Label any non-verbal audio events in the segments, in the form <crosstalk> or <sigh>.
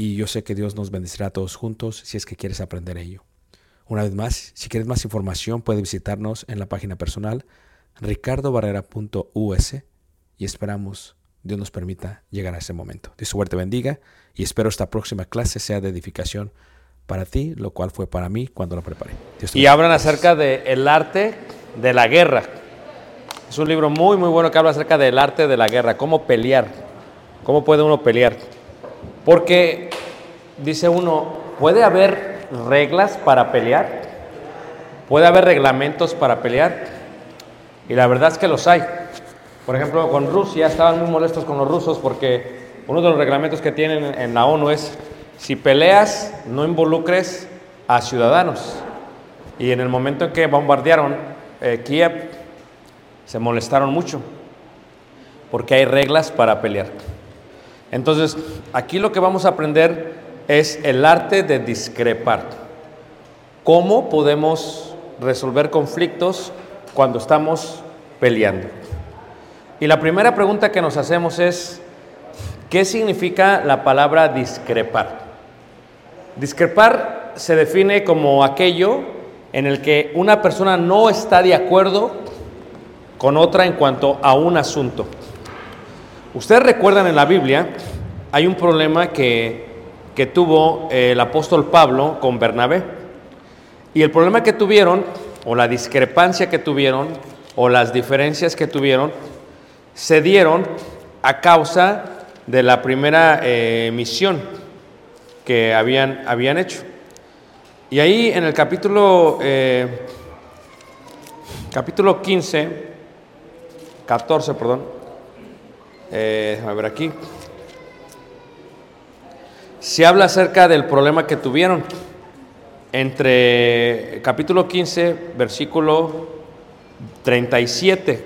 y yo sé que Dios nos bendecirá a todos juntos si es que quieres aprender ello. Una vez más, si quieres más información, puedes visitarnos en la página personal ricardobarrera.us y esperamos Dios nos permita llegar a ese momento. Dios suerte bendiga y espero esta próxima clase sea de edificación para ti, lo cual fue para mí cuando la preparé. Dios y hablan acerca del arte de la guerra. Es un libro muy, muy bueno que habla acerca del arte de la guerra, cómo pelear, cómo puede uno pelear. Porque, dice uno, ¿puede haber reglas para pelear? ¿Puede haber reglamentos para pelear? Y la verdad es que los hay. Por ejemplo, con Rusia estaban muy molestos con los rusos porque uno de los reglamentos que tienen en la ONU es, si peleas, no involucres a ciudadanos. Y en el momento en que bombardearon eh, Kiev, se molestaron mucho, porque hay reglas para pelear. Entonces, aquí lo que vamos a aprender es el arte de discrepar. ¿Cómo podemos resolver conflictos cuando estamos peleando? Y la primera pregunta que nos hacemos es, ¿qué significa la palabra discrepar? Discrepar se define como aquello en el que una persona no está de acuerdo con otra en cuanto a un asunto. Ustedes recuerdan en la Biblia hay un problema que, que tuvo eh, el apóstol Pablo con Bernabé. Y el problema que tuvieron, o la discrepancia que tuvieron, o las diferencias que tuvieron, se dieron a causa de la primera eh, misión que habían, habían hecho. Y ahí en el capítulo, eh, capítulo 15, 14, perdón, eh, déjame ver aquí, se habla acerca del problema que tuvieron entre capítulo 15, versículo 37.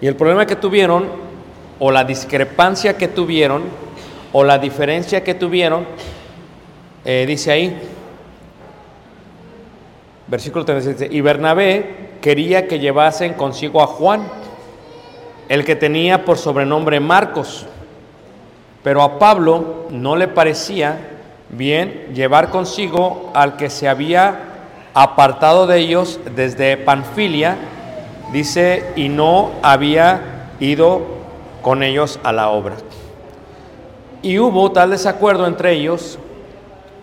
Y el problema que tuvieron, o la discrepancia que tuvieron, o la diferencia que tuvieron, eh, dice ahí, versículo 37, y Bernabé quería que llevasen consigo a Juan, el que tenía por sobrenombre Marcos, pero a Pablo no le parecía bien llevar consigo al que se había apartado de ellos desde Panfilia, dice, y no había ido con ellos a la obra. Y hubo tal desacuerdo entre ellos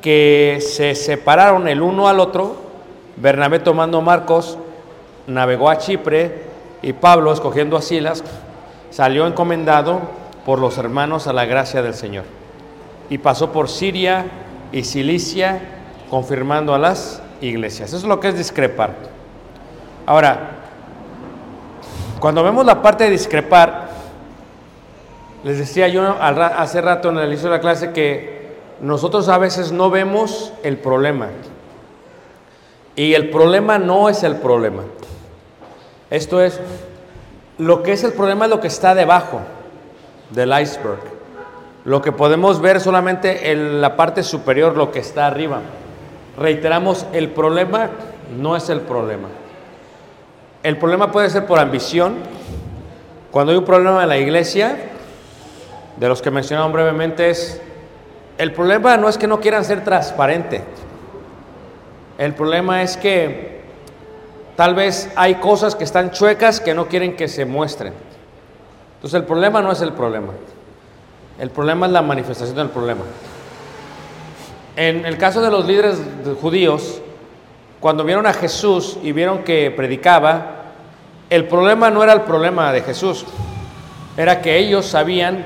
que se separaron el uno al otro, Bernabé tomando Marcos, navegó a Chipre y Pablo, escogiendo a Silas, salió encomendado por los hermanos a la gracia del Señor. Y pasó por Siria y Cilicia, confirmando a las iglesias. Eso es lo que es discrepar. Ahora, cuando vemos la parte de discrepar, les decía yo hace rato en el inicio de la clase que nosotros a veces no vemos el problema. Y el problema no es el problema. Esto es, lo que es el problema es lo que está debajo del iceberg. Lo que podemos ver solamente en la parte superior, lo que está arriba. Reiteramos, el problema no es el problema. El problema puede ser por ambición. Cuando hay un problema en la iglesia, de los que mencionaron brevemente, es el problema no es que no quieran ser transparente. El problema es que tal vez hay cosas que están chuecas que no quieren que se muestren. Entonces el problema no es el problema. El problema es la manifestación del problema. En el caso de los líderes judíos, cuando vieron a Jesús y vieron que predicaba, el problema no era el problema de Jesús, era que ellos sabían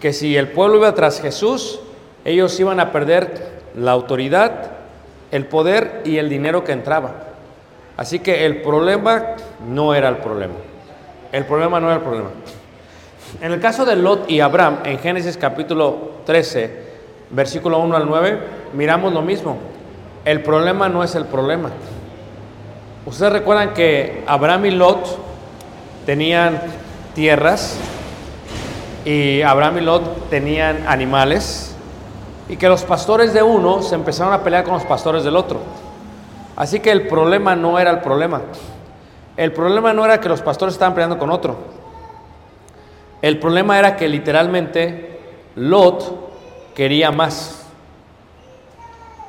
que si el pueblo iba tras Jesús, ellos iban a perder la autoridad, el poder y el dinero que entraba. Así que el problema no era el problema. El problema no era el problema. En el caso de Lot y Abraham, en Génesis capítulo 13, versículo 1 al 9, miramos lo mismo. El problema no es el problema. Ustedes recuerdan que Abraham y Lot tenían tierras y Abraham y Lot tenían animales y que los pastores de uno se empezaron a pelear con los pastores del otro. Así que el problema no era el problema. El problema no era que los pastores estaban peleando con otro. El problema era que literalmente Lot quería más.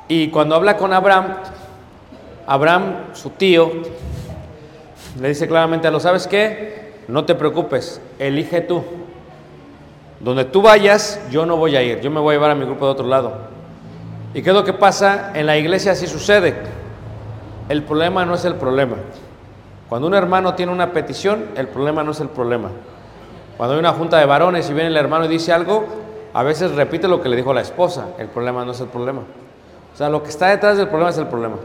Y cuando habla con Abraham, Abraham, su tío, le dice claramente a lo, ¿sabes qué? No te preocupes, elige tú. Donde tú vayas, yo no voy a ir, yo me voy a llevar a mi grupo de otro lado. ¿Y qué es lo que pasa? En la iglesia así sucede. El problema no es el problema. Cuando un hermano tiene una petición, el problema no es el problema. Cuando hay una junta de varones y viene el hermano y dice algo, a veces repite lo que le dijo la esposa. El problema no es el problema. O sea, lo que está detrás del problema es el problema.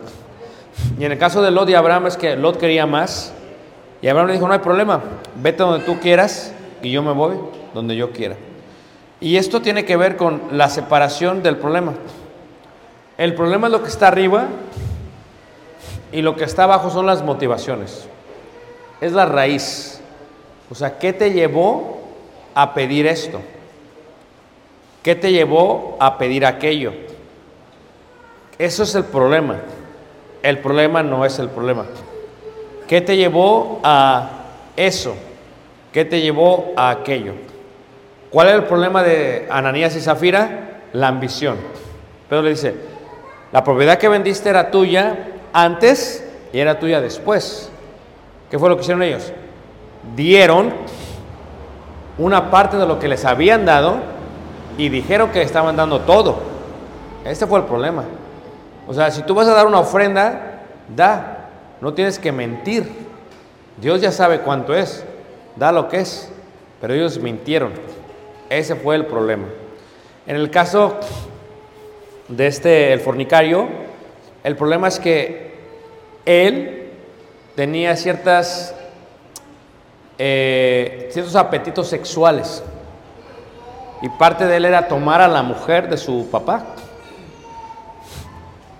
Y en el caso de Lot y Abraham es que Lot quería más. Y Abraham le dijo, no hay problema, vete donde tú quieras y yo me voy donde yo quiera. Y esto tiene que ver con la separación del problema. El problema es lo que está arriba y lo que está abajo son las motivaciones. Es la raíz. O sea, ¿qué te llevó a pedir esto? ¿Qué te llevó a pedir aquello? Eso es el problema. El problema no es el problema. ¿Qué te llevó a eso? ¿Qué te llevó a aquello? ¿Cuál es el problema de Ananías y Zafira? La ambición. Pedro le dice, la propiedad que vendiste era tuya antes y era tuya después. ¿Qué fue lo que hicieron ellos? Dieron una parte de lo que les habían dado y dijeron que estaban dando todo. Este fue el problema. O sea, si tú vas a dar una ofrenda, da. No tienes que mentir. Dios ya sabe cuánto es. Da lo que es. Pero ellos mintieron. Ese fue el problema. En el caso de este, el fornicario, el problema es que él tenía eh, ciertos apetitos sexuales. Y parte de él era tomar a la mujer de su papá.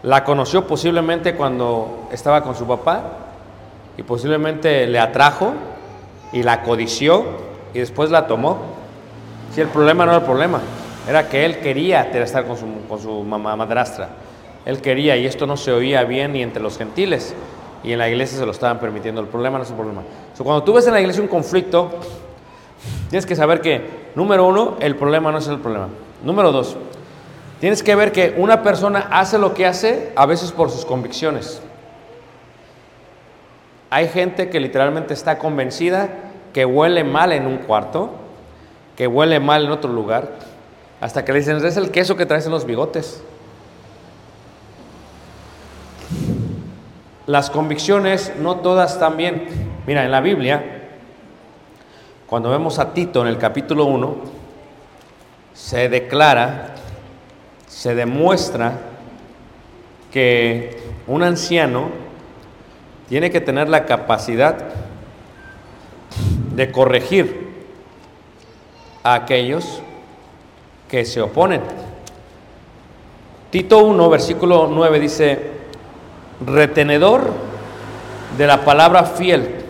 La conoció posiblemente cuando estaba con su papá y posiblemente le atrajo y la codició y después la tomó. Si el problema no era el problema, era que él quería estar con su, con su mamá madrastra. Él quería y esto no se oía bien ni entre los gentiles y en la iglesia se lo estaban permitiendo. El problema no es un problema. So, cuando tú ves en la iglesia un conflicto, tienes que saber que, número uno, el problema no es el problema. Número dos, tienes que ver que una persona hace lo que hace a veces por sus convicciones. Hay gente que literalmente está convencida que huele mal en un cuarto, que huele mal en otro lugar, hasta que le dicen, es el queso que traes en los bigotes. Las convicciones no todas están bien. Mira, en la Biblia, cuando vemos a Tito en el capítulo 1, se declara, se demuestra que un anciano tiene que tener la capacidad de corregir a aquellos que se oponen. Tito 1, versículo 9 dice, retenedor de la palabra fiel,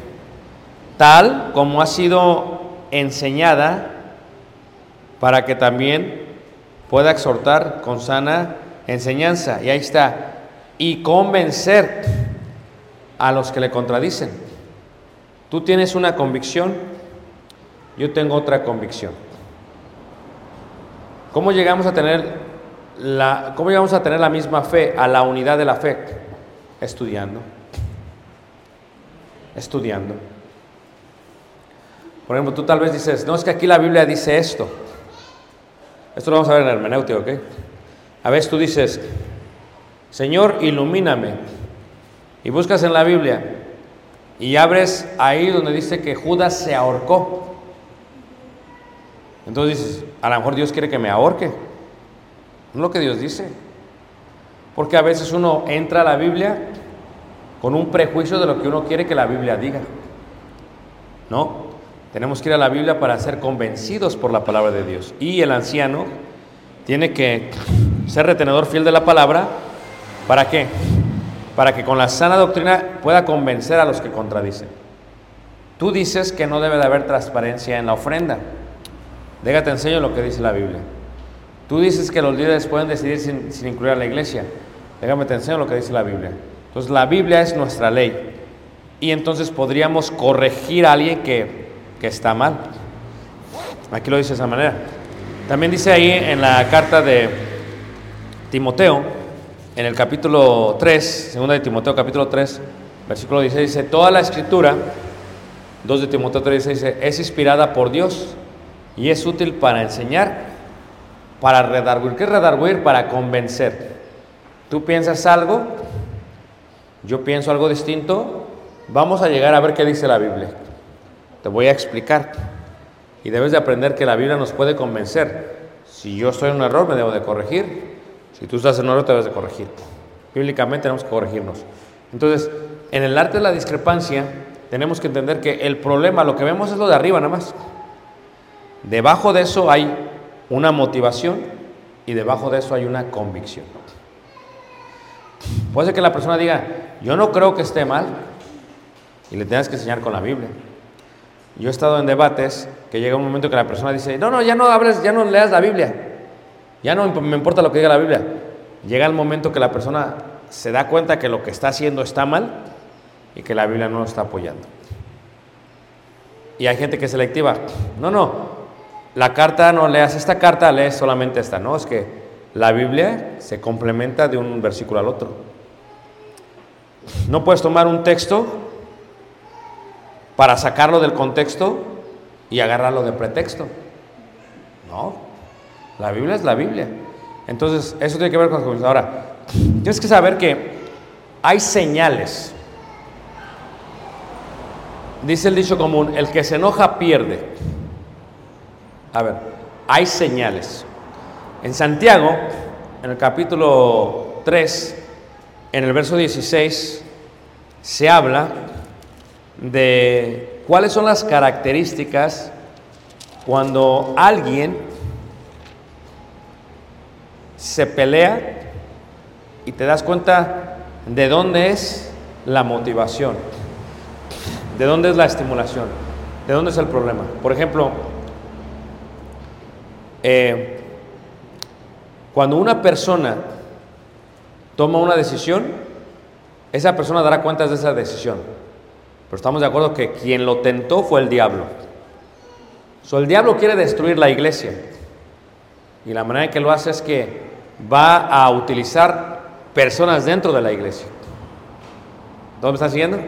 tal como ha sido enseñada, para que también pueda exhortar con sana enseñanza. Y ahí está, y convencer a los que le contradicen. Tú tienes una convicción, yo tengo otra convicción. ¿Cómo llegamos a tener la, cómo llegamos a tener la misma fe, a la unidad de la fe? Estudiando. Estudiando. Por ejemplo, tú tal vez dices, no es que aquí la Biblia dice esto. Esto lo vamos a ver en el hermenéutico, ¿ok? A veces tú dices, Señor, ilumíname. Y buscas en la Biblia y abres ahí donde dice que Judas se ahorcó. Entonces dices, a lo mejor Dios quiere que me ahorque. No es lo que Dios dice. Porque a veces uno entra a la Biblia con un prejuicio de lo que uno quiere que la Biblia diga. No, tenemos que ir a la Biblia para ser convencidos por la palabra de Dios. Y el anciano tiene que ser retenedor fiel de la palabra. ¿Para qué? Para que con la sana doctrina pueda convencer a los que contradicen. Tú dices que no debe de haber transparencia en la ofrenda. Déjate enseño lo que dice la Biblia. Tú dices que los líderes pueden decidir sin, sin, incluir a la iglesia. Déjame te enseño lo que dice la Biblia. Entonces la Biblia es nuestra ley. Y entonces podríamos corregir a alguien que, que está mal. Aquí lo dice de esa manera. También dice ahí en la carta de Timoteo, en el capítulo 3, segunda de Timoteo capítulo 3, versículo 16, dice, toda la escritura, 2 de Timoteo 3 dice, es inspirada por Dios y es útil para enseñar, para redarguir. ¿Qué es redarguir? Para convencer. Tú piensas algo, yo pienso algo distinto, vamos a llegar a ver qué dice la Biblia. Te voy a explicar. Y debes de aprender que la Biblia nos puede convencer. Si yo estoy en un error, me debo de corregir. Si tú estás en un error, te debes de corregir. Bíblicamente tenemos que corregirnos. Entonces, en el arte de la discrepancia, tenemos que entender que el problema, lo que vemos es lo de arriba nada más. Debajo de eso hay una motivación y debajo de eso hay una convicción. Puede ser que la persona diga, yo no creo que esté mal, y le tengas que enseñar con la Biblia. Yo he estado en debates que llega un momento que la persona dice, no, no, ya no hables, ya no leas la Biblia, ya no me importa lo que diga la Biblia. Llega el momento que la persona se da cuenta que lo que está haciendo está mal y que la Biblia no lo está apoyando. Y hay gente que es selectiva. No, no, la carta no leas esta carta, lees solamente esta. No, es que la Biblia se complementa de un versículo al otro. No puedes tomar un texto para sacarlo del contexto y agarrarlo de pretexto. No, la Biblia es la Biblia. Entonces, eso tiene que ver con las Ahora, tienes que saber que hay señales. Dice el dicho común, el que se enoja pierde. A ver, hay señales. En Santiago, en el capítulo 3, en el verso 16, se habla de cuáles son las características cuando alguien se pelea y te das cuenta de dónde es la motivación, de dónde es la estimulación, de dónde es el problema. Por ejemplo, eh, cuando una persona toma una decisión, esa persona dará cuentas de esa decisión. Pero estamos de acuerdo que quien lo tentó fue el diablo. So, el diablo quiere destruir la iglesia. Y la manera en que lo hace es que va a utilizar personas dentro de la iglesia. ¿Dónde me están siguiendo?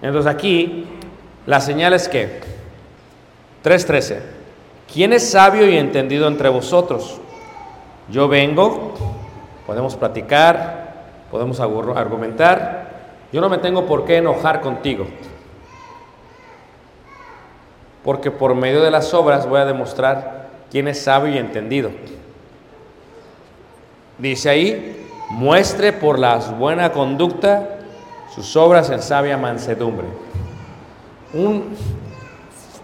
Entonces aquí la señal es que 3.13. ¿Quién es sabio y entendido entre vosotros? Yo vengo, podemos platicar, podemos argumentar. Yo no me tengo por qué enojar contigo. Porque por medio de las obras voy a demostrar quién es sabio y entendido. Dice ahí, muestre por la buena conducta sus obras en sabia mansedumbre.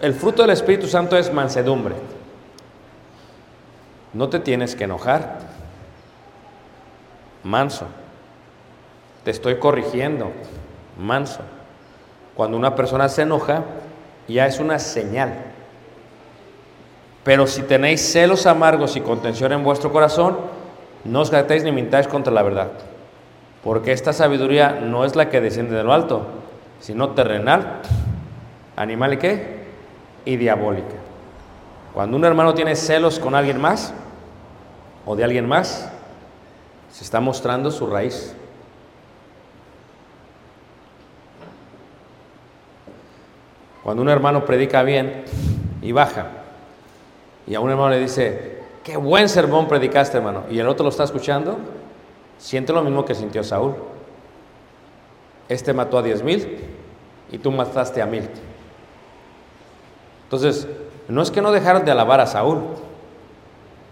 El fruto del Espíritu Santo es mansedumbre. No te tienes que enojar. Manso. Te estoy corrigiendo. Manso. Cuando una persona se enoja, ya es una señal. Pero si tenéis celos amargos y contención en vuestro corazón, no os jactéis ni mintáis contra la verdad. Porque esta sabiduría no es la que desciende de lo alto, sino terrenal, animal y qué? Y diabólica. Cuando un hermano tiene celos con alguien más o de alguien más, se está mostrando su raíz. Cuando un hermano predica bien y baja, y a un hermano le dice, qué buen sermón predicaste, hermano, y el otro lo está escuchando, siente lo mismo que sintió Saúl. Este mató a diez mil y tú mataste a mil. Entonces, no es que no dejaron de alabar a Saúl,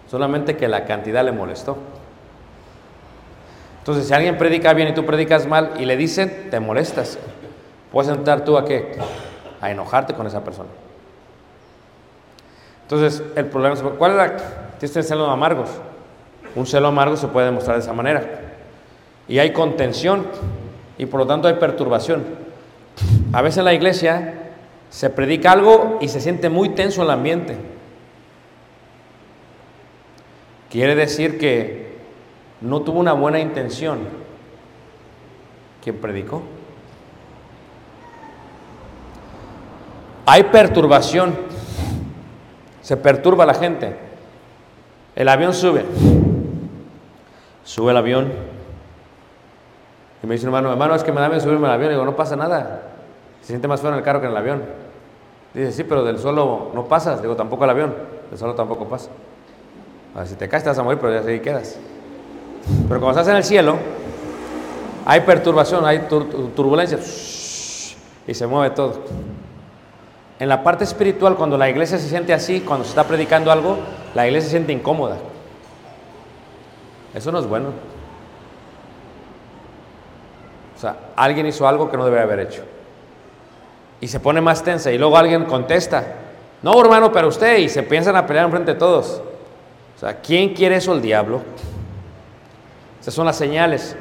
solamente que la cantidad le molestó. Entonces, si alguien predica bien y tú predicas mal y le dicen, te molestas. Puedes entrar tú a qué? A enojarte con esa persona. Entonces, el problema es, ¿cuál es la? Tienes celos amargos. Un celo amargo se puede demostrar de esa manera. Y hay contención y por lo tanto hay perturbación. A veces en la iglesia se predica algo y se siente muy tenso el ambiente. Quiere decir que no tuvo una buena intención quien predicó. Hay perturbación. Se perturba la gente. El avión sube. Sube el avión. Y me dice hermano, hermano, es que me da miedo subirme al avión. Digo, no pasa nada. Se siente más feo en el carro que en el avión. Dice, sí, pero del suelo no pasas. Digo, tampoco el avión. Del suelo tampoco pasa. si te caes te vas a morir, pero ya ahí quedas. Pero cuando estás en el cielo, hay perturbación, hay turbulencia. Y se mueve todo. En la parte espiritual, cuando la iglesia se siente así, cuando se está predicando algo, la iglesia se siente incómoda. Eso no es bueno. O sea, alguien hizo algo que no debe haber hecho. Y se pone más tensa y luego alguien contesta, no hermano, pero usted, y se piensan a pelear enfrente de todos. O sea, ¿quién quiere eso? El diablo. Esas son las señales.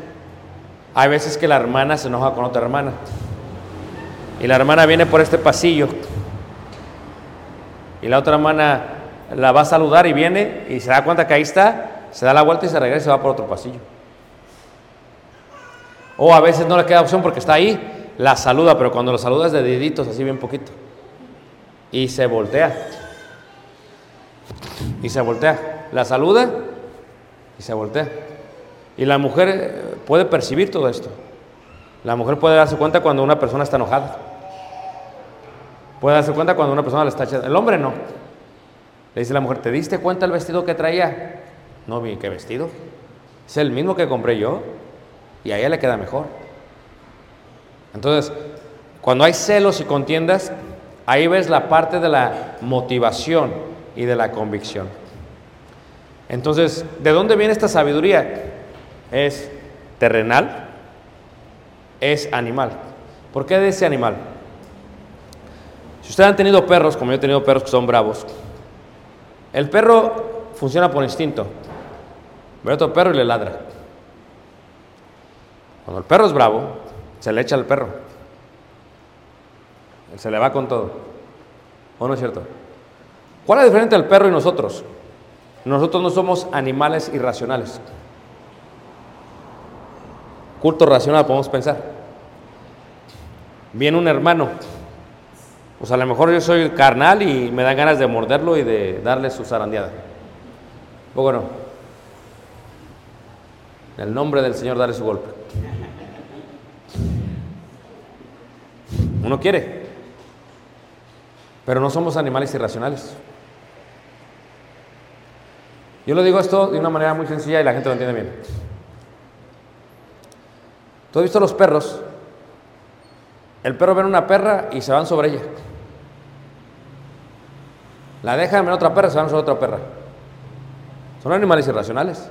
Hay veces que la hermana se enoja con otra hermana. Y la hermana viene por este pasillo. Y la otra hermana la va a saludar y viene y se da cuenta que ahí está, se da la vuelta y se regresa y va por otro pasillo. O a veces no le queda opción porque está ahí, la saluda, pero cuando lo saluda es de deditos, así bien poquito. Y se voltea. Y se voltea. La saluda y se voltea. Y la mujer eh, puede percibir todo esto. La mujer puede darse cuenta cuando una persona está enojada. puede darse cuenta cuando una persona le está echando. El hombre no. Le dice la mujer, ¿te diste cuenta el vestido que traía? No vi qué vestido. Es el mismo que compré yo y a ella le queda mejor. Entonces, cuando hay celos y contiendas, ahí ves la parte de la motivación y de la convicción. Entonces, ¿de dónde viene esta sabiduría? Es terrenal, es animal. ¿Por qué de ese animal? Si ustedes han tenido perros, como yo he tenido perros que son bravos, el perro funciona por instinto. Ve a otro perro y le ladra. Cuando el perro es bravo, se le echa al perro. Se le va con todo. ¿O no es cierto? ¿Cuál es la diferencia del perro y nosotros? Nosotros no somos animales irracionales. Culto racional, podemos pensar. Viene un hermano. Pues a lo mejor yo soy carnal y me dan ganas de morderlo y de darle su zarandeada. ¿O no? En el nombre del Señor, darle su golpe. Uno quiere. Pero no somos animales irracionales. Yo lo digo esto de una manera muy sencilla y la gente lo entiende bien. ¿Tú has visto los perros? El perro ve una perra y se van sobre ella. La dejan en otra perra se van sobre otra perra. Son animales irracionales.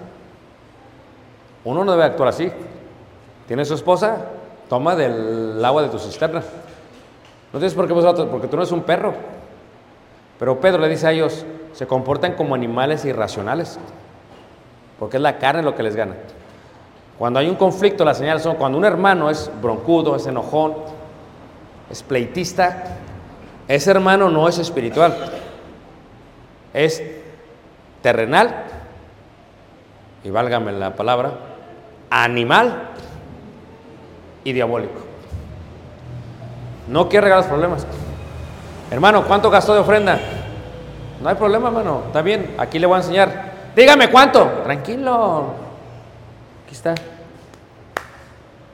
Uno no debe actuar así. Tiene su esposa, toma del agua de tu cisterna. No tienes por qué vosotros, porque tú no eres un perro. Pero Pedro le dice a ellos, se comportan como animales irracionales, porque es la carne lo que les gana. Cuando hay un conflicto, las señales son cuando un hermano es broncudo, es enojón, es pleitista, ese hermano no es espiritual, es terrenal, y válgame la palabra, animal y diabólico. No quiere regalar los problemas. Hermano, ¿cuánto gastó de ofrenda? No hay problema, hermano. Está bien, aquí le voy a enseñar. Dígame cuánto. Tranquilo. Aquí está.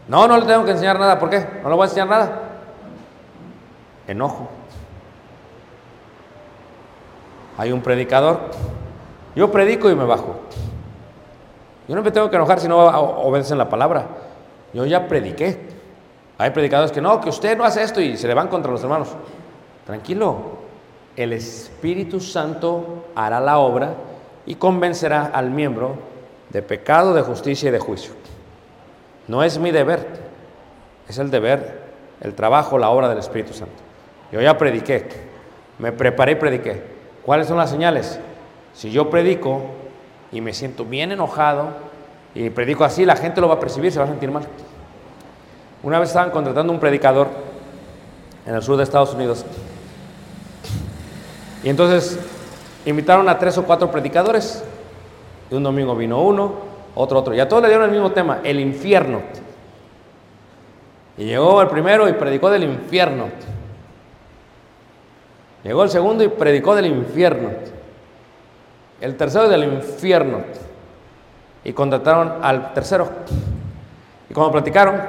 No, no le tengo que enseñar nada. ¿Por qué? No le voy a enseñar nada. Enojo. Hay un predicador. Yo predico y me bajo. Yo no me tengo que enojar si no obedecen la palabra. Yo ya prediqué. Hay predicadores que no, que usted no hace esto y se le van contra los hermanos. Tranquilo. El Espíritu Santo hará la obra y convencerá al miembro de pecado, de justicia y de juicio. No es mi deber, es el deber, el trabajo, la obra del Espíritu Santo. Yo ya prediqué, me preparé y prediqué. ¿Cuáles son las señales? Si yo predico y me siento bien enojado y predico así, la gente lo va a percibir, se va a sentir mal. Una vez estaban contratando un predicador en el sur de Estados Unidos y entonces invitaron a tres o cuatro predicadores. Y un domingo vino uno, otro, otro. Y a todos le dieron el mismo tema, el infierno. Y llegó el primero y predicó del infierno. Llegó el segundo y predicó del infierno. El tercero del infierno. Y contrataron al tercero. Y cuando platicaron,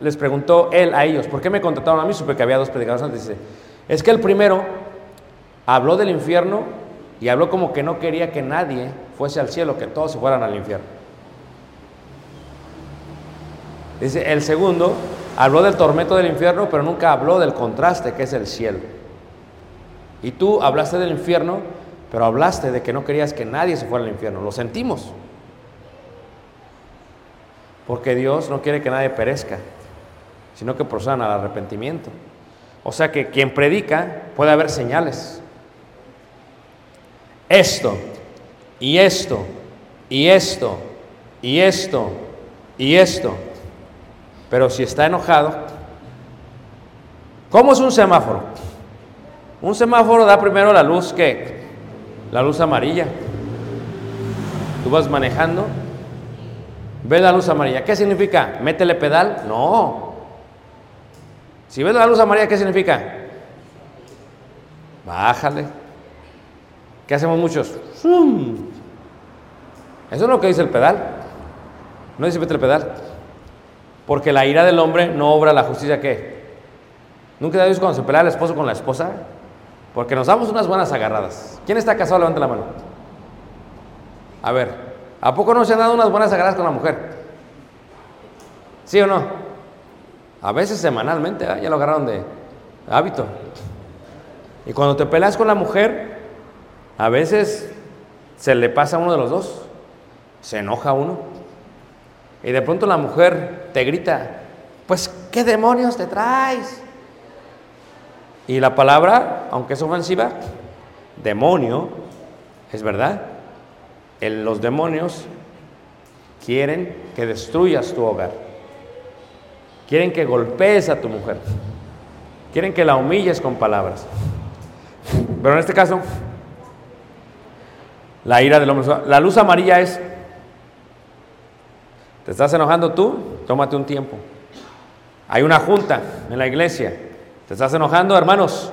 les preguntó él a ellos, ¿por qué me contrataron a mí? Supe que había dos predicadores antes. Dice, es que el primero habló del infierno y habló como que no quería que nadie fuese al cielo, que todos se fueran al infierno. Dice, el segundo habló del tormento del infierno, pero nunca habló del contraste que es el cielo. Y tú hablaste del infierno, pero hablaste de que no querías que nadie se fuera al infierno. Lo sentimos. Porque Dios no quiere que nadie perezca, sino que procedan al arrepentimiento. O sea que quien predica puede haber señales. Esto, y esto, y esto, y esto, y esto. Pero si está enojado, ¿cómo es un semáforo? Un semáforo da primero la luz que la luz amarilla. Tú vas manejando, ves la luz amarilla. ¿Qué significa? ¿Métele pedal? No. Si ves la luz amarilla, ¿qué significa? Bájale. ¿Qué hacemos muchos? ¡Zum! Eso es lo que dice el pedal. No dice métele pedal. Porque la ira del hombre no obra la justicia ¿qué? ¿Nunca te visto cuando se pelea el esposo con la esposa? Porque nos damos unas buenas agarradas. ¿Quién está casado? Levanta la mano. A ver, ¿a poco no se han dado unas buenas agarradas con la mujer? ¿Sí o no? A veces semanalmente, ¿eh? ya lo agarraron de hábito. Y cuando te peleas con la mujer, a veces se le pasa a uno de los dos, se enoja uno. Y de pronto la mujer te grita, pues, ¿qué demonios te traes? Y la palabra, aunque es ofensiva, demonio, es verdad. El- los demonios quieren que destruyas tu hogar. Quieren que golpees a tu mujer. Quieren que la humilles con palabras. Pero en este caso, la ira del hombre. La luz amarilla es, ¿te estás enojando tú? Tómate un tiempo. Hay una junta en la iglesia. ¿Te estás enojando, hermanos?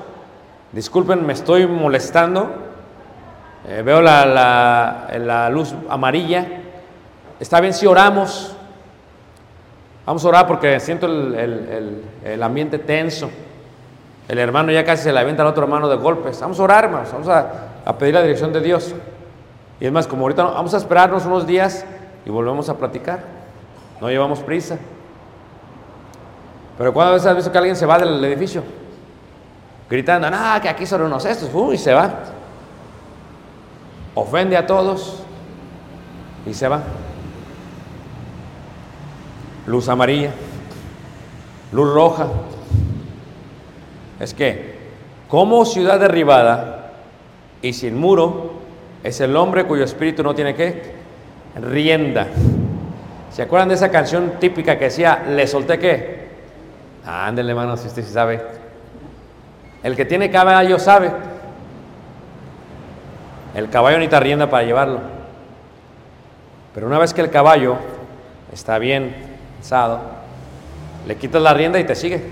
Disculpen, me estoy molestando. Eh, veo la, la- luz amarilla. Está bien si oramos. Vamos a orar porque siento el- el ambiente tenso. El hermano ya casi se le avienta al otro hermano de golpes. Vamos a orar, hermanos. Vamos a, a pedir la dirección de Dios. Y es más, como ahorita no- vamos a esperarnos unos días y volvemos a platicar. No llevamos prisa. Pero ¿cuántas veces has visto que alguien se va del edificio? Gritando, no, que aquí son unos estos, ¡uh! y se va. Ofende a todos y se va. Luz amarilla, luz roja. Es que, como ciudad derribada y sin muro, es el hombre cuyo espíritu no tiene qué? Rienda. ¿Se acuerdan de esa canción típica que decía, le solté qué? Ándele, hermano, si usted sí sabe. El que tiene caballo sabe. El caballo necesita rienda para llevarlo. Pero una vez que el caballo está bien alzado, le quitas la rienda y te sigue.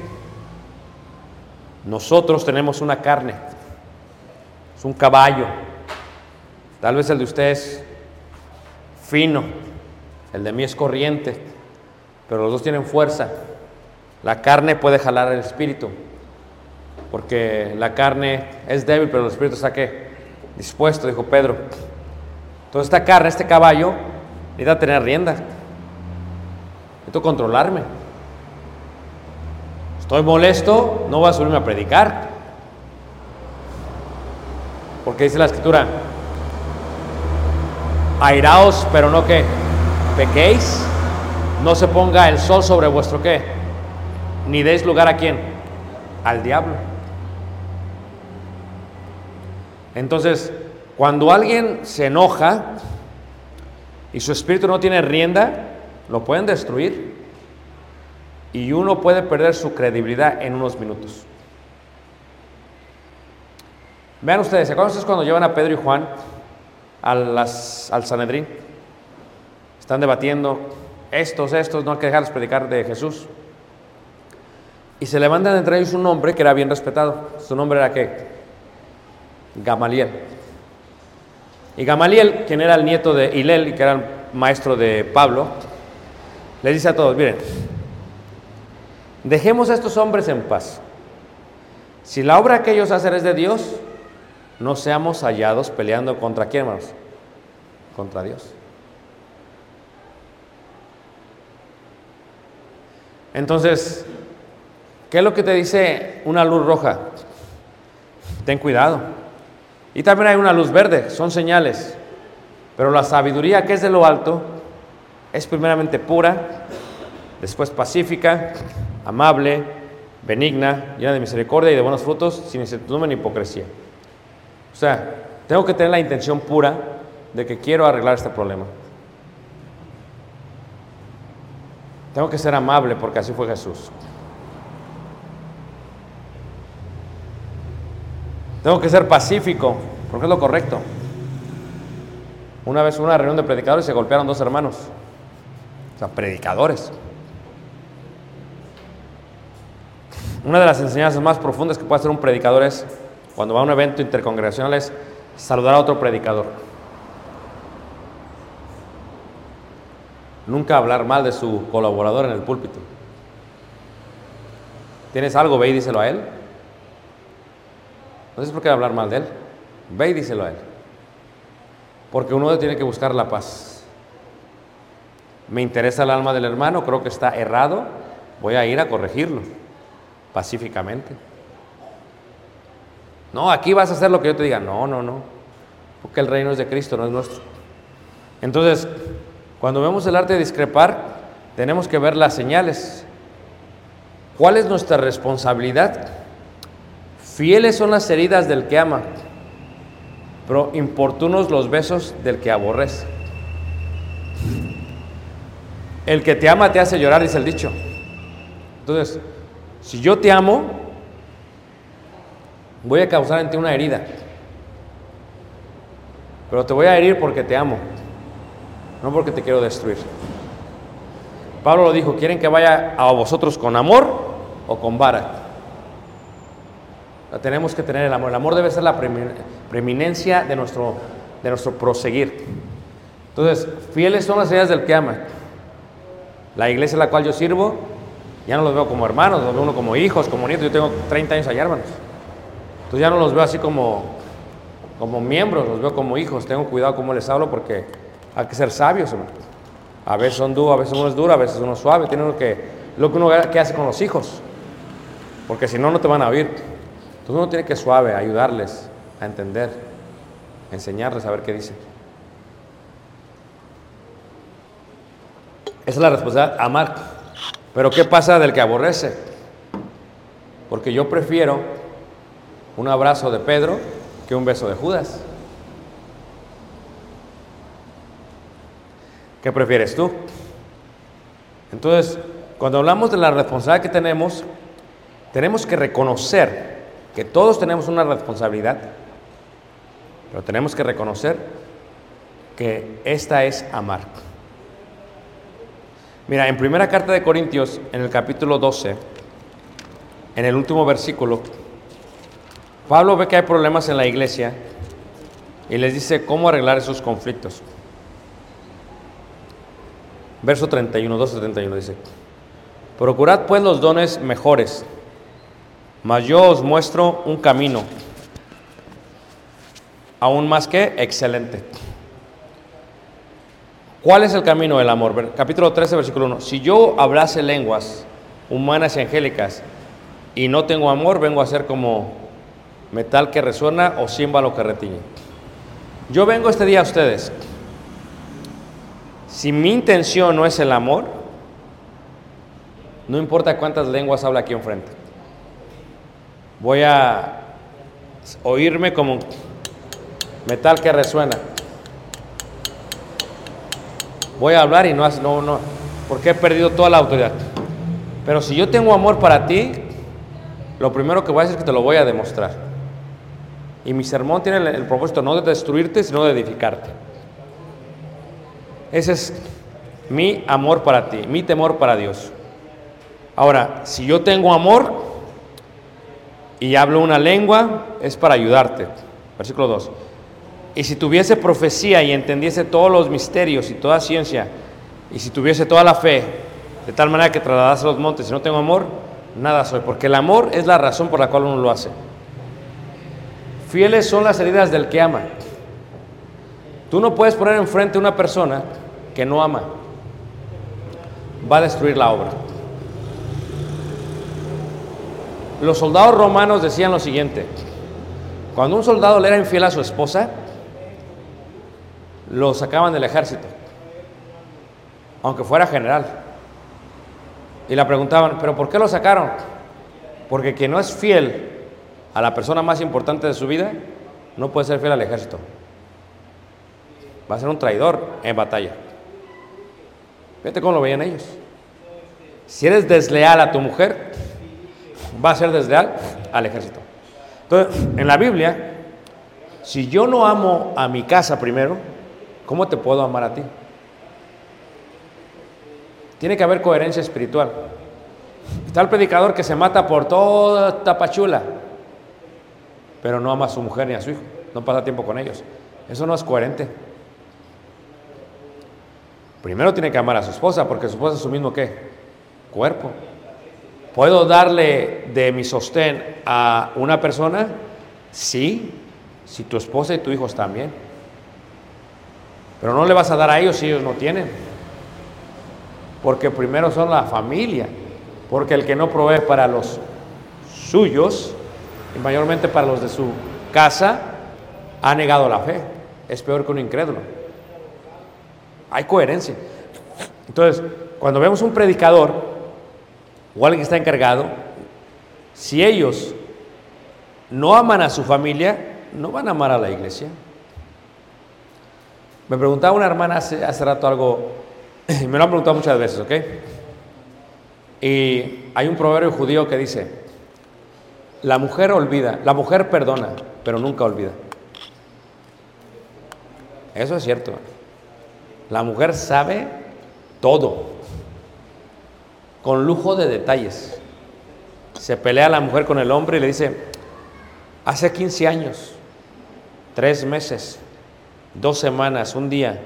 Nosotros tenemos una carne, es un caballo. Tal vez el de usted es fino, el de mí es corriente, pero los dos tienen fuerza. La carne puede jalar el espíritu, porque la carne es débil, pero el espíritu está qué? Dispuesto, dijo Pedro. Entonces esta carne, este caballo, necesita tener rienda. Necesito controlarme. Estoy molesto, no voy a subirme a predicar. Porque dice la escritura, airaos, pero no que pequéis, no se ponga el sol sobre vuestro qué, ni deis lugar a quién, al diablo. Entonces, cuando alguien se enoja y su espíritu no tiene rienda, lo pueden destruir y uno puede perder su credibilidad en unos minutos. Vean ustedes, ¿se acuerdan cuando llevan a Pedro y Juan al Sanedrín? Están debatiendo, estos, estos, no hay que dejarlos predicar de Jesús. Y se levantan entre ellos un hombre que era bien respetado. Su nombre era qué? Gamaliel. Y Gamaliel, quien era el nieto de Hilel y que era el maestro de Pablo, les dice a todos, miren, dejemos a estos hombres en paz. Si la obra que ellos hacen es de Dios, no seamos hallados peleando contra quién, hermanos? Contra Dios. Entonces, ¿qué es lo que te dice una luz roja? Ten cuidado. Y también hay una luz verde, son señales. Pero la sabiduría que es de lo alto es primeramente pura, después pacífica, amable, benigna, llena de misericordia y de buenos frutos, sin incertidumbre ni hipocresía. O sea, tengo que tener la intención pura de que quiero arreglar este problema. Tengo que ser amable porque así fue Jesús. Tengo que ser pacífico porque es lo correcto. Una vez una reunión de predicadores se golpearon dos hermanos. O sea, predicadores. Una de las enseñanzas más profundas que puede hacer un predicador es, cuando va a un evento intercongregacional, es saludar a otro predicador. Nunca hablar mal de su colaborador en el púlpito. ¿Tienes algo? Ve y díselo a él. No es por qué hablar mal de él. Ve y díselo a él. Porque uno tiene que buscar la paz. Me interesa el alma del hermano, creo que está errado, voy a ir a corregirlo pacíficamente. No, aquí vas a hacer lo que yo te diga. No, no, no. Porque el reino es de Cristo, no es nuestro. Entonces, cuando vemos el arte de discrepar, tenemos que ver las señales. ¿Cuál es nuestra responsabilidad? Fieles son las heridas del que ama, pero importunos los besos del que aborrece. El que te ama te hace llorar, dice el dicho. Entonces, si yo te amo, voy a causar en ti una herida. Pero te voy a herir porque te amo, no porque te quiero destruir. Pablo lo dijo, ¿quieren que vaya a vosotros con amor o con vara? Tenemos que tener el amor. El amor debe ser la preeminencia de nuestro, de nuestro proseguir. Entonces, fieles son las ideas del que ama. La iglesia a la cual yo sirvo, ya no los veo como hermanos, los veo uno como hijos, como nietos. Yo tengo 30 años allá, hermanos. Entonces ya no los veo así como, como miembros, los veo como hijos. Tengo cuidado cómo les hablo porque hay que ser sabios, hermanos. A veces son duros, a veces uno es duro, a veces uno es suave. Tiene uno que, lo que uno que hace con los hijos. Porque si no, no te van a oír. Entonces uno tiene que suave, ayudarles a entender, enseñarles a ver qué dicen. Esa es la responsabilidad, amar. Pero ¿qué pasa del que aborrece? Porque yo prefiero un abrazo de Pedro que un beso de Judas. ¿Qué prefieres tú? Entonces, cuando hablamos de la responsabilidad que tenemos, tenemos que reconocer que todos tenemos una responsabilidad, pero tenemos que reconocer que esta es amar. Mira, en primera carta de Corintios, en el capítulo 12, en el último versículo, Pablo ve que hay problemas en la iglesia y les dice cómo arreglar esos conflictos. Verso 31, 12, 31 dice, procurad pues los dones mejores, mas yo os muestro un camino, aún más que excelente. ¿Cuál es el camino del amor? Capítulo 13, versículo 1. Si yo hablase lenguas humanas y angélicas y no tengo amor, vengo a ser como metal que resuena o címbalo que retiñe. Yo vengo este día a ustedes. Si mi intención no es el amor, no importa cuántas lenguas habla aquí enfrente. Voy a oírme como metal que resuena voy a hablar y no, no, no, porque he perdido toda la autoridad. Pero si yo tengo amor para ti, lo primero que voy a hacer es que te lo voy a demostrar. Y mi sermón tiene el, el propósito no de destruirte, sino de edificarte. Ese es mi amor para ti, mi temor para Dios. Ahora, si yo tengo amor y hablo una lengua, es para ayudarte. Versículo 2. Y si tuviese profecía y entendiese todos los misterios y toda ciencia, y si tuviese toda la fe, de tal manera que trasladase los montes, y no tengo amor, nada soy, porque el amor es la razón por la cual uno lo hace. Fieles son las heridas del que ama. Tú no puedes poner enfrente a una persona que no ama. Va a destruir la obra. Los soldados romanos decían lo siguiente. Cuando un soldado le era infiel a su esposa, lo sacaban del ejército, aunque fuera general. Y le preguntaban, ¿pero por qué lo sacaron? Porque quien no es fiel a la persona más importante de su vida, no puede ser fiel al ejército. Va a ser un traidor en batalla. Fíjate cómo lo veían ellos. Si eres desleal a tu mujer, va a ser desleal al ejército. Entonces, en la Biblia, si yo no amo a mi casa primero, ¿Cómo te puedo amar a ti? Tiene que haber coherencia espiritual. Está el predicador que se mata por toda tapachula, pero no ama a su mujer ni a su hijo, no pasa tiempo con ellos. Eso no es coherente. Primero tiene que amar a su esposa, porque su esposa es su mismo qué? Cuerpo. ¿Puedo darle de mi sostén a una persona? Sí, si tu esposa y tu hijos también. Pero no le vas a dar a ellos si ellos no tienen. Porque primero son la familia. Porque el que no provee para los suyos, y mayormente para los de su casa, ha negado la fe. Es peor que un incrédulo. Hay coherencia. Entonces, cuando vemos un predicador o alguien que está encargado, si ellos no aman a su familia, no van a amar a la iglesia. Me preguntaba una hermana hace, hace rato algo, <clears throat> me lo han preguntado muchas veces, ¿ok? Y hay un proverbio judío que dice, la mujer olvida, la mujer perdona, pero nunca olvida. Eso es cierto. La mujer sabe todo, con lujo de detalles. Se pelea la mujer con el hombre y le dice, hace 15 años, tres meses, dos semanas, un día,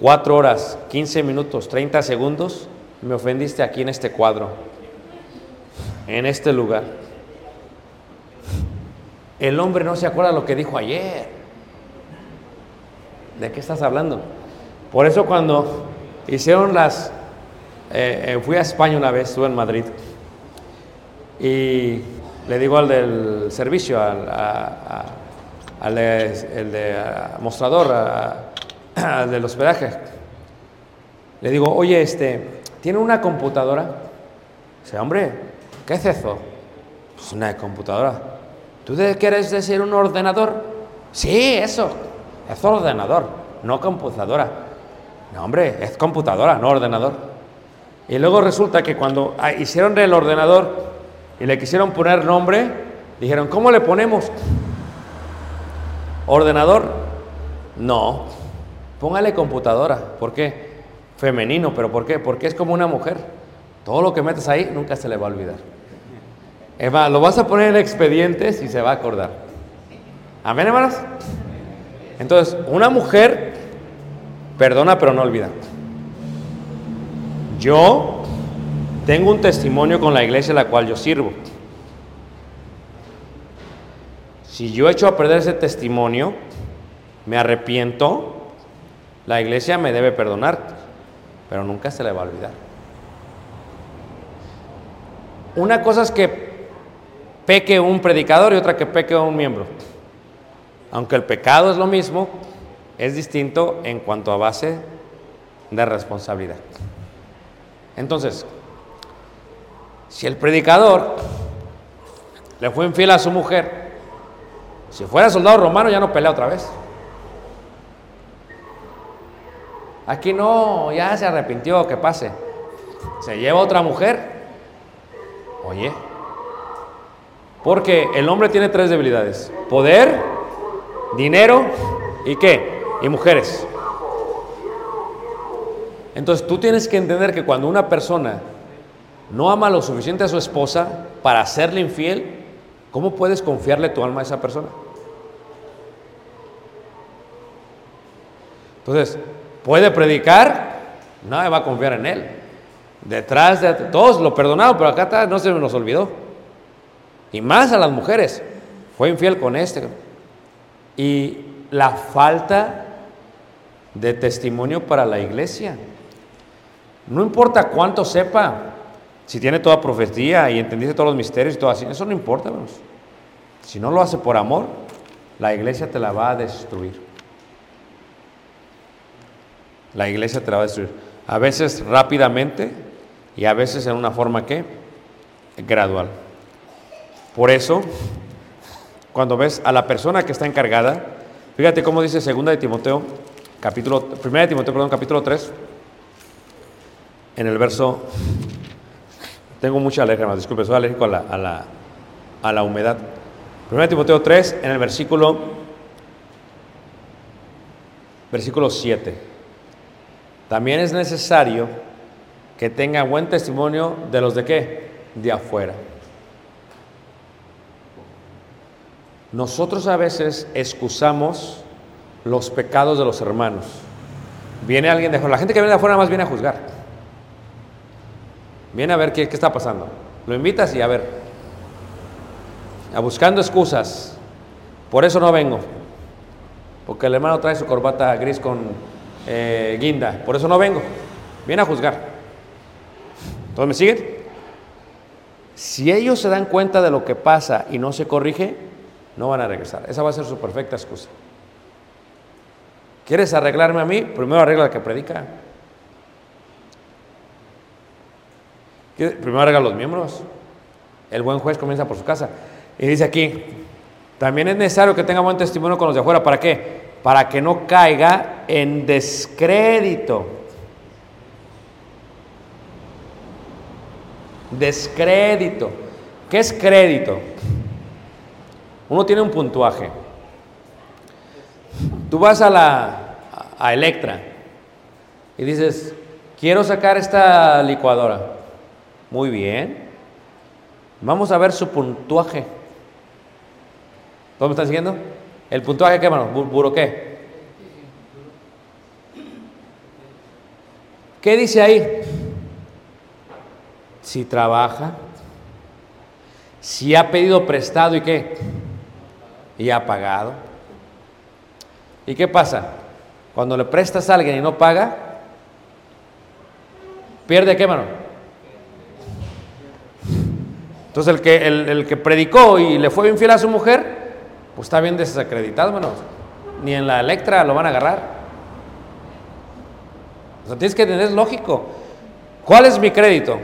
cuatro horas, 15 minutos, 30 segundos, me ofendiste aquí en este cuadro, en este lugar. El hombre no se acuerda lo que dijo ayer. ¿De qué estás hablando? Por eso cuando hicieron las... eh, eh, fui a España una vez, estuve en Madrid, y le digo al del servicio, al, al el de mostrador, <clears throat> al del hospedaje, le digo, oye, este, ¿tiene una computadora? Dice, hombre, ¿qué es eso? Pues una computadora. ¿Tú quieres decir un ordenador? Sí, eso. Es ordenador, no computadora. No, hombre, es computadora, no ordenador. Y luego resulta que cuando ah, hicieron el ordenador y le quisieron poner nombre, dijeron, ¿cómo le ponemos? ¿Ordenador? No. Póngale computadora. ¿Por qué? Femenino, pero ¿por qué? Porque es como una mujer. Todo lo que metes ahí nunca se le va a olvidar. Eva, lo vas a poner en expedientes y se va a acordar. Amén, hermanos. Entonces, una mujer perdona pero no olvida. Yo tengo un testimonio con la iglesia a la cual yo sirvo. Si yo echo a perder ese testimonio, me arrepiento, la iglesia me debe perdonar, pero nunca se le va a olvidar. Una cosa es que peque un predicador y otra que peque un miembro. Aunque el pecado es lo mismo, es distinto en cuanto a base de responsabilidad. Entonces, si el predicador le fue infiel a su mujer, si fuera soldado romano ya no pelea otra vez. Aquí no, ya se arrepintió, que pase. Se lleva otra mujer. Oye, porque el hombre tiene tres debilidades. Poder, dinero y qué? Y mujeres. Entonces tú tienes que entender que cuando una persona no ama lo suficiente a su esposa para serle infiel, ¿cómo puedes confiarle tu alma a esa persona? Entonces, puede predicar, nadie va a confiar en él. Detrás de todos lo perdonaron, pero acá está, no se nos olvidó. Y más a las mujeres. Fue infiel con este. Y la falta de testimonio para la iglesia. No importa cuánto sepa, si tiene toda profecía y entendiste todos los misterios y todo así, eso no importa, hermanos. Si no lo hace por amor, la iglesia te la va a destruir. La iglesia te la va a destruir. A veces rápidamente y a veces en una forma que gradual. Por eso, cuando ves a la persona que está encargada, fíjate cómo dice segunda de Timoteo, capítulo, primera de Timoteo, perdón, capítulo 3, en el verso, tengo mucha alergia, disculpe, soy alérgico a la, a la, a la humedad. Primera de Timoteo 3, en el versículo, versículo 7. También es necesario que tenga buen testimonio de los de qué? De afuera. Nosotros a veces excusamos los pecados de los hermanos. Viene alguien de afuera, la gente que viene de afuera más viene a juzgar. Viene a ver qué, qué está pasando. Lo invitas y a ver. A buscando excusas. Por eso no vengo. Porque el hermano trae su corbata gris con eh, guinda. Por eso no vengo. Viene a juzgar. ¿Todos me siguen? Si ellos se dan cuenta de lo que pasa y no se corrige, no van a regresar. Esa va a ser su perfecta excusa. ¿Quieres arreglarme a mí? Primero arregla el que predica. ¿Quieres- Primero arregla a los miembros. El buen juez comienza por su casa. Y dice aquí, también es necesario que tenga buen testimonio con los de afuera. ¿Para qué? Para que no caiga en descrédito. Descrédito. ¿Qué es crédito? Uno tiene un puntuaje. Tú vas a la Electra y dices, quiero sacar esta licuadora. Muy bien. Vamos a ver su puntuaje. ¿Todos me están siguiendo? ¿El puntuaje qué, hermano? Bu- ¿Buro qué? ¿Qué dice ahí? Si trabaja, si ha pedido prestado y qué? Y ha pagado. ¿Y qué pasa? Cuando le prestas a alguien y no paga, pierde qué, mano. Entonces el que, el, el que predicó y le fue infiel a su mujer, pues está bien desacreditado, hermano. Ni en la Electra lo van a agarrar. O sea, tienes que tener lógico. ¿Cuál es mi crédito?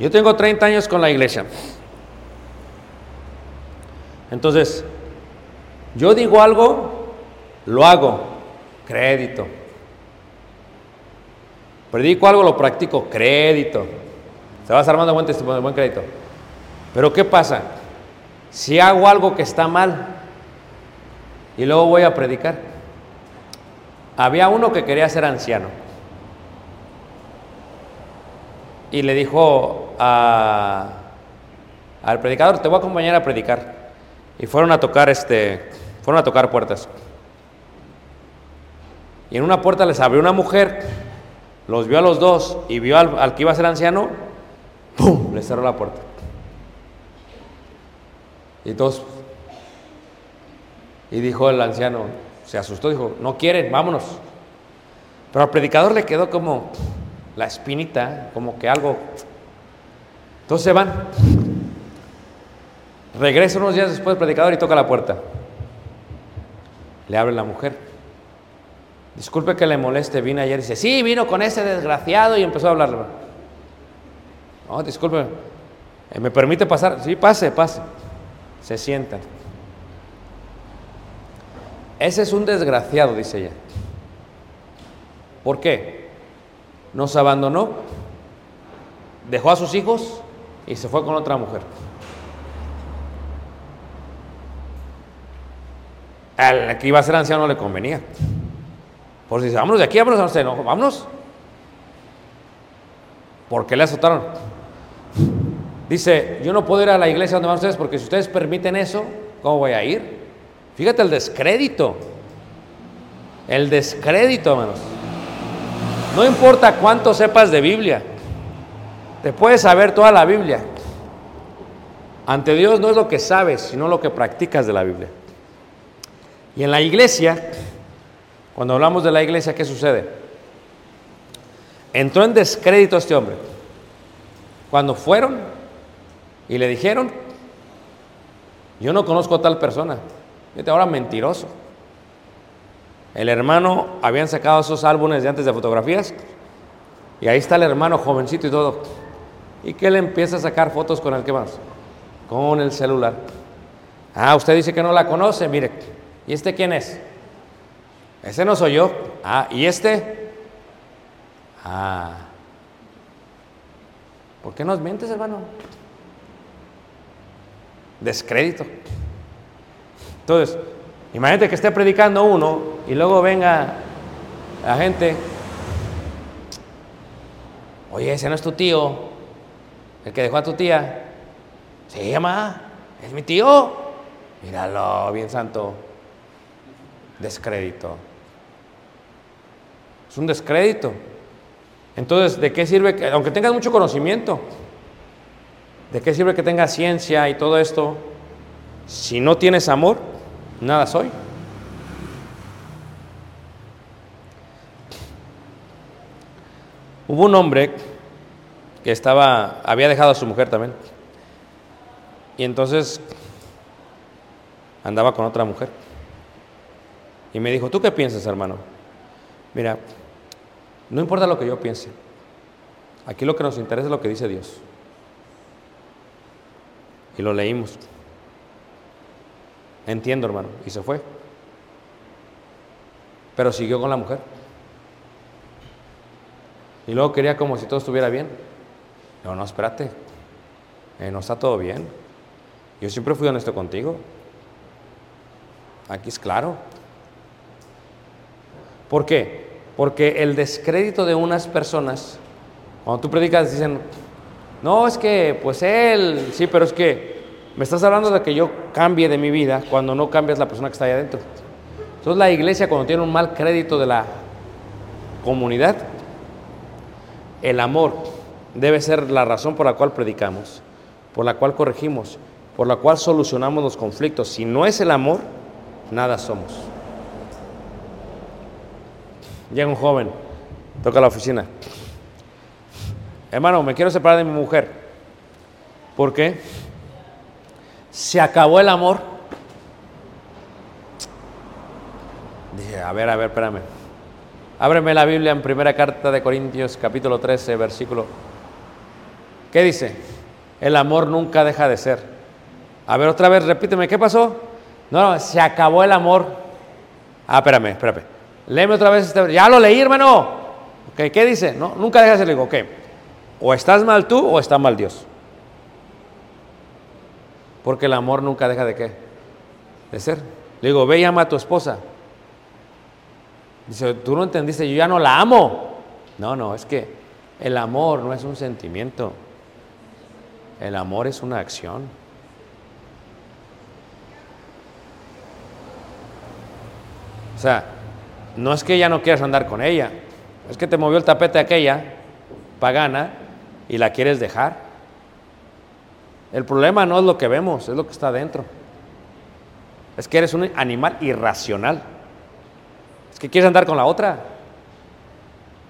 Yo tengo 30 años con la iglesia. Entonces, yo digo algo, lo hago, crédito. Predico algo, lo practico, crédito. Se vas armando buen testimonio, buen crédito. Pero ¿qué pasa? Si hago algo que está mal y luego voy a predicar. Había uno que quería ser anciano. Y le dijo al predicador, te voy a acompañar a predicar. Y fueron a tocar este, fueron a tocar puertas. Y en una puerta les abrió una mujer, los vio a los dos y vio al, al que iba a ser anciano, ¡pum! Le cerró la puerta. Y todos. Y dijo el anciano, se asustó, dijo, no quieren, vámonos. Pero al predicador le quedó como la espinita, como que algo. Entonces se van. Regresa unos días después el predicador y toca la puerta. Le abre la mujer. Disculpe que le moleste, vine ayer. Dice, sí, vino con ese desgraciado y empezó a hablarle. No, disculpe, eh, ¿me permite pasar? Sí, pase, pase. Se sientan. Ese es un desgraciado, dice ella. ¿Por qué? Nos abandonó, dejó a sus hijos y se fue con otra mujer. Al que iba a ser anciano no le convenía. Por si dice, vámonos de aquí, vámonos, no, vámonos. ¿Por qué le azotaron? Dice, yo no puedo ir a la iglesia donde van ustedes porque si ustedes permiten eso, ¿cómo voy a ir? Fíjate el descrédito. El descrédito, hermanos. No importa cuánto sepas de Biblia. Te puedes saber toda la Biblia. Ante Dios no es lo que sabes, sino lo que practicas de la Biblia. Y en la iglesia, cuando hablamos de la iglesia, ¿qué sucede? Entró en descrédito este hombre. Cuando fueron y le dijeron, yo no conozco a tal persona. Ahora mentiroso. El hermano, habían sacado esos álbumes de antes de fotografías y ahí está el hermano jovencito y todo. ¿Y que le empieza a sacar fotos con el que más? Con el celular. Ah, usted dice que no la conoce, mire. ¿Y este quién es? Ese no soy yo. Ah, ¿y este? Ah. ¿Por qué nos mientes, hermano? Descrédito. Entonces, imagínate que esté predicando uno y luego venga la gente. Oye, ese no es tu tío, el que dejó a tu tía. Se llama, es mi tío. Míralo, bien santo. Descrédito. Es un descrédito. Entonces, ¿de qué sirve, que, aunque tengas mucho conocimiento, de qué sirve que tengas ciencia y todo esto? Si no tienes amor, nada soy. Hubo un hombre que estaba, había dejado a su mujer también. Y entonces andaba con otra mujer. Y me dijo, ¿tú qué piensas, hermano? Mira, no importa lo que yo piense. Aquí lo que nos interesa es lo que dice Dios. Y lo leímos. Entiendo, hermano. Y se fue. Pero siguió con la mujer. Y luego quería como si todo estuviera bien. No, no, espérate. Eh, no está todo bien. Yo siempre fui honesto contigo. Aquí es claro. ¿Por qué? Porque el descrédito de unas personas, cuando tú predicas, dicen, no, es que, pues él, sí, pero es que me estás hablando de que yo cambie de mi vida cuando no cambias la persona que está ahí adentro. Entonces la iglesia cuando tiene un mal crédito de la comunidad, el amor debe ser la razón por la cual predicamos, por la cual corregimos, por la cual solucionamos los conflictos. Si no es el amor, nada somos. Llega un joven, toca la oficina. Hermano, me quiero separar de mi mujer. ¿Por qué? Se acabó el amor. Dije, a ver, a ver, espérame. Ábreme la Biblia en primera carta de Corintios, capítulo 13, versículo. ¿Qué dice? El amor nunca deja de ser. A ver, otra vez, repíteme, ¿qué pasó? No, no, se acabó el amor. Ah, espérame, espérame. Léeme otra vez este. Ya lo leí, hermano. Okay, ¿Qué dice? No, nunca deja de. Le digo, ok. O estás mal tú o está mal Dios. Porque el amor nunca deja de qué? De ser. Le digo, ve y ama a tu esposa. Dice, tú no entendiste, yo ya no la amo. No, no, es que el amor no es un sentimiento. El amor es una acción. O sea, no es que ya no quieras andar con ella, es que te movió el tapete aquella pagana y la quieres dejar. El problema no es lo que vemos, es lo que está dentro. Es que eres un animal irracional. Es que quieres andar con la otra.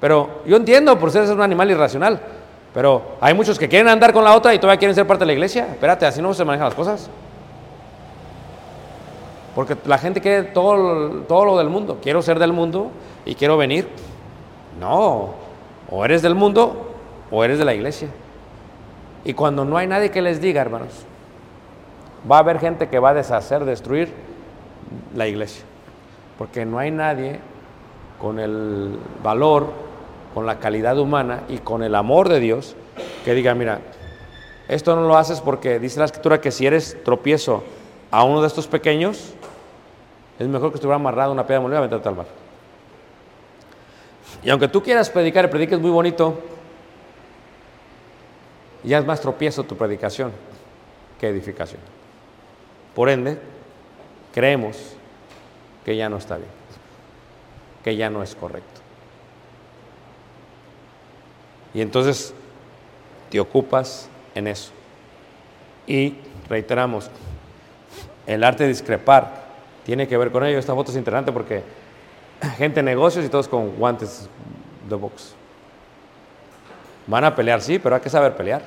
Pero yo entiendo, por ser un animal irracional. Pero hay muchos que quieren andar con la otra y todavía quieren ser parte de la iglesia. Espérate, así no se manejan las cosas. Porque la gente quiere todo, todo lo del mundo. Quiero ser del mundo y quiero venir. No, o eres del mundo o eres de la iglesia. Y cuando no hay nadie que les diga, hermanos, va a haber gente que va a deshacer, destruir la iglesia. Porque no hay nadie con el valor, con la calidad humana y con el amor de Dios que diga, mira, esto no lo haces porque dice la escritura que si eres tropiezo a uno de estos pequeños, es mejor que estuviera amarrado a una piedra molida y aventarte al mar. Y aunque tú quieras predicar y prediques muy bonito, ya es más tropiezo tu predicación que edificación. Por ende, creemos que ya no está bien, que ya no es correcto. Y entonces te ocupas en eso. Y reiteramos, el arte de discrepar tiene que ver con ello. Esta foto es interesante porque gente de negocios y todos con guantes de box. Van a pelear, sí, pero hay que saber pelear.